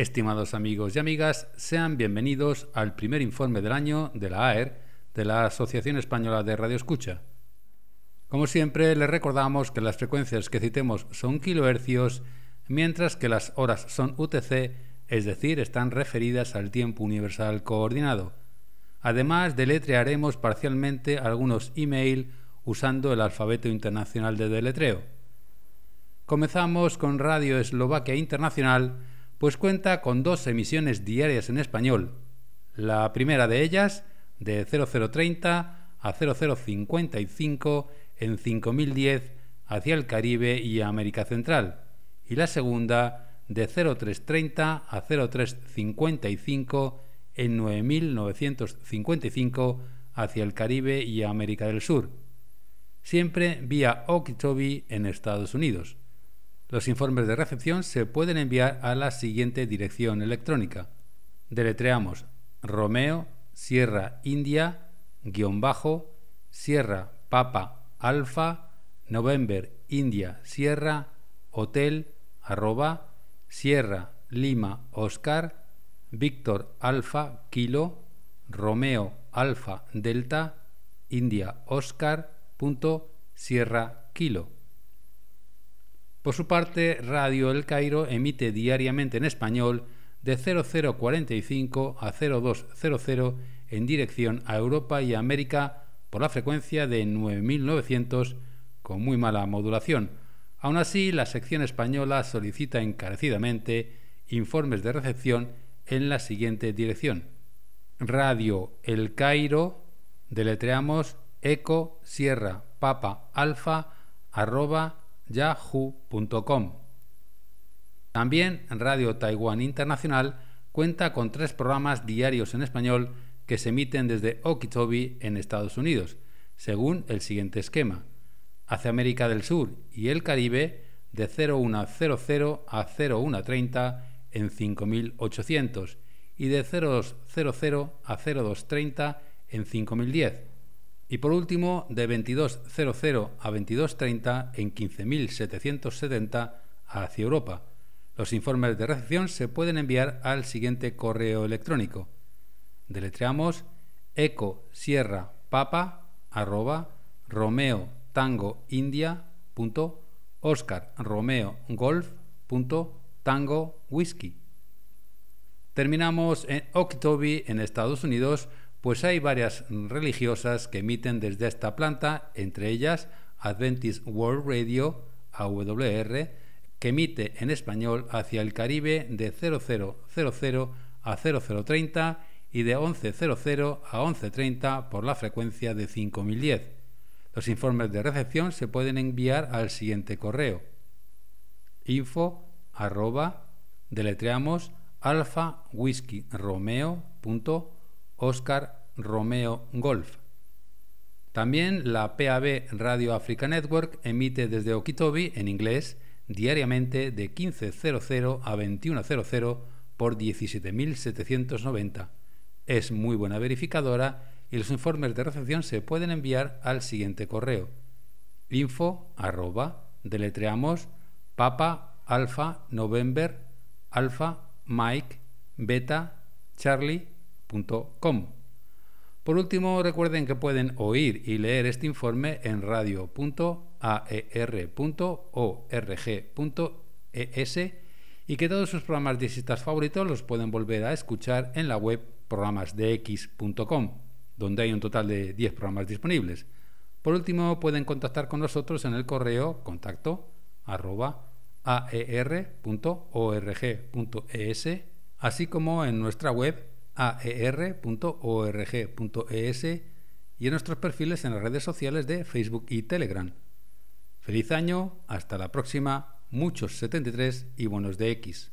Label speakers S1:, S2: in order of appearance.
S1: Estimados amigos y amigas, sean bienvenidos al primer informe del año de la AER, de la Asociación Española de Radio Escucha. Como siempre, les recordamos que las frecuencias que citemos son kilohercios, mientras que las horas son UTC, es decir, están referidas al tiempo universal coordinado. Además, deletrearemos parcialmente algunos email usando el alfabeto internacional de deletreo. Comenzamos con Radio Eslovaquia Internacional, pues cuenta con dos emisiones diarias en español. La primera de ellas, de 0030 a 0055 en 5010 hacia el Caribe y América Central, y la segunda, de 0330 a 0355 en 9955 hacia el Caribe y América del Sur, siempre vía Okeechobee en Estados Unidos. Los informes de recepción se pueden enviar a la siguiente dirección electrónica. Deletreamos Romeo Sierra India guion bajo Sierra Papa Alfa November India Sierra Hotel arroba Sierra Lima Oscar Víctor Alfa Kilo Romeo Alfa Delta India Oscar punto Sierra Kilo por su parte, Radio El Cairo emite diariamente en español de 0045 a 0200 en dirección a Europa y América por la frecuencia de 9900 con muy mala modulación. Aún así, la sección española solicita encarecidamente informes de recepción en la siguiente dirección. Radio El Cairo, deletreamos eco sierra papa alfa arroba yahoo.com. También Radio Taiwán Internacional cuenta con tres programas diarios en español que se emiten desde Okeechobee en Estados Unidos, según el siguiente esquema. Hacia América del Sur y el Caribe de 0100 a 0130 en 5800 y de 0200 a 0230 en 5010 y por último, de 22.00 a 22.30 en 15.770 hacia Europa. Los informes de recepción se pueden enviar al siguiente correo electrónico. Deletreamos eco sierra papa arroba romeo tango india punto oscar romeo golf tango whisky. Terminamos en Okeechobee, en Estados Unidos, pues hay varias religiosas que emiten desde esta planta, entre ellas Adventist World Radio, AWR, que emite en español hacia el Caribe de 0000 a 0030 y de 1100 a 1130 por la frecuencia de 5010. Los informes de recepción se pueden enviar al siguiente correo info arroba Oscar Romeo Golf. También la PAB Radio Africa Network emite desde Okitobi en inglés diariamente de 15.00 a 21.00 por 17.790. Es muy buena verificadora y los informes de recepción se pueden enviar al siguiente correo info arroba deletreamos papa alfa november alfa mike beta charlie por último, recuerden que pueden oír y leer este informe en radio.aer.org.es y que todos sus programas de citas favoritos los pueden volver a escuchar en la web programasdex.com, donde hay un total de 10 programas disponibles. Por último, pueden contactar con nosotros en el correo contacto aer.org.es, así como en nuestra web aer.org.es y en nuestros perfiles en las redes sociales de Facebook y Telegram. Feliz año, hasta la próxima, muchos 73 y buenos de X.